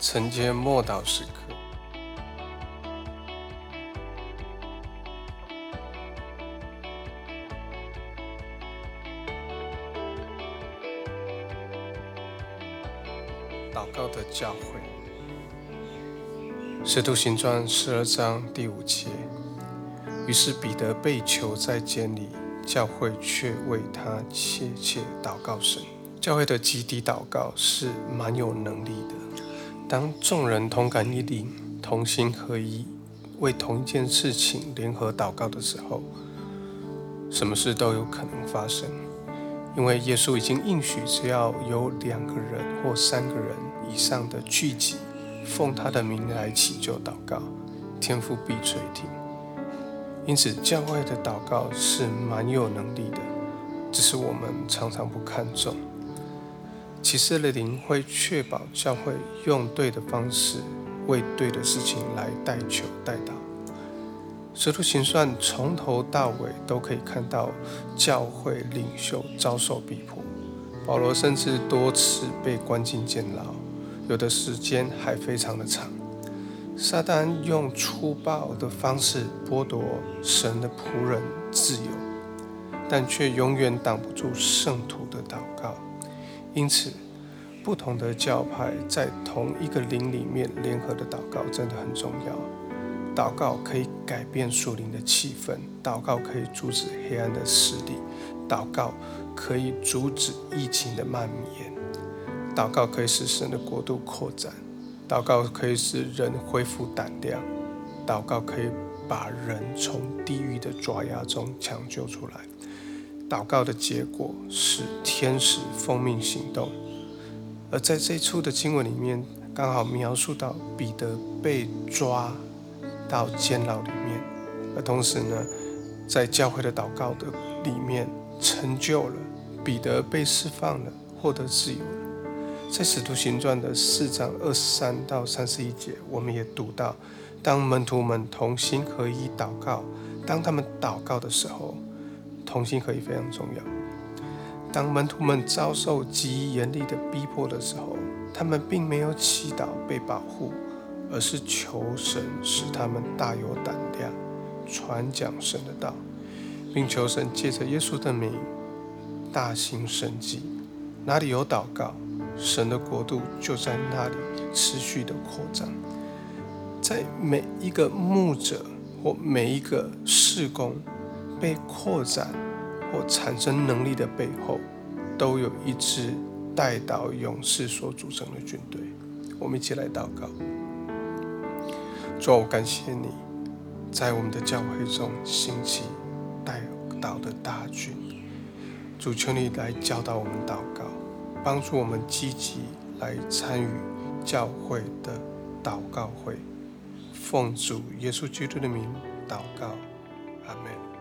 承接默祷时刻。祷告的教会，《使徒行传》十二章第五节。于是彼得被囚在监里，教会却为他切切祷告神。教会的集体祷告是蛮有能力的。当众人同感一灵、同心合一，为同一件事情联合祷告的时候，什么事都有可能发生。因为耶稣已经应许，只要有两个人或三个人以上的聚集，奉他的名来祈求祷告，天父必垂听。因此，教会的祷告是蛮有能力的，只是我们常常不看重。启示的灵会确保教会用对的方式，为对的事情来代求代祷。使徒行传从头到尾都可以看到教会领袖遭受逼迫，保罗甚至多次被关进监牢，有的时间还非常的长。撒旦用粗暴的方式剥夺神的仆人自由，但却永远挡不住圣徒的祷告。因此，不同的教派在同一个灵里面联合的祷告真的很重要。祷告可以改变属灵的气氛，祷告可以阻止黑暗的势力，祷告可以阻止疫情的蔓延，祷告可以使神的国度扩展，祷告可以使人恢复胆量，祷告可以把人从地狱的爪牙中抢救出来。祷告的结果是天使奉命行动，而在这一处的经文里面，刚好描述到彼得被抓到监牢里面，而同时呢，在教会的祷告的里面成就了彼得被释放了，获得自由了。在使徒行传的四章二十三到三十一节，我们也读到，当门徒们同心合一祷告，当他们祷告的时候。同心合一非常重要。当门徒们遭受极严厉的逼迫的时候，他们并没有祈祷被保护，而是求神使他们大有胆量，传讲神的道，并求神借着耶稣的名大行神迹。哪里有祷告，神的国度就在那里持续的扩张。在每一个牧者或每一个事工被扩展。或产生能力的背后，都有一支带导勇士所组成的军队。我们一起来祷告。主，我感谢你，在我们的教会中兴起带导的大军。主，求你来教导我们祷告，帮助我们积极来参与教会的祷告会。奉主耶稣基督的名祷告，阿门。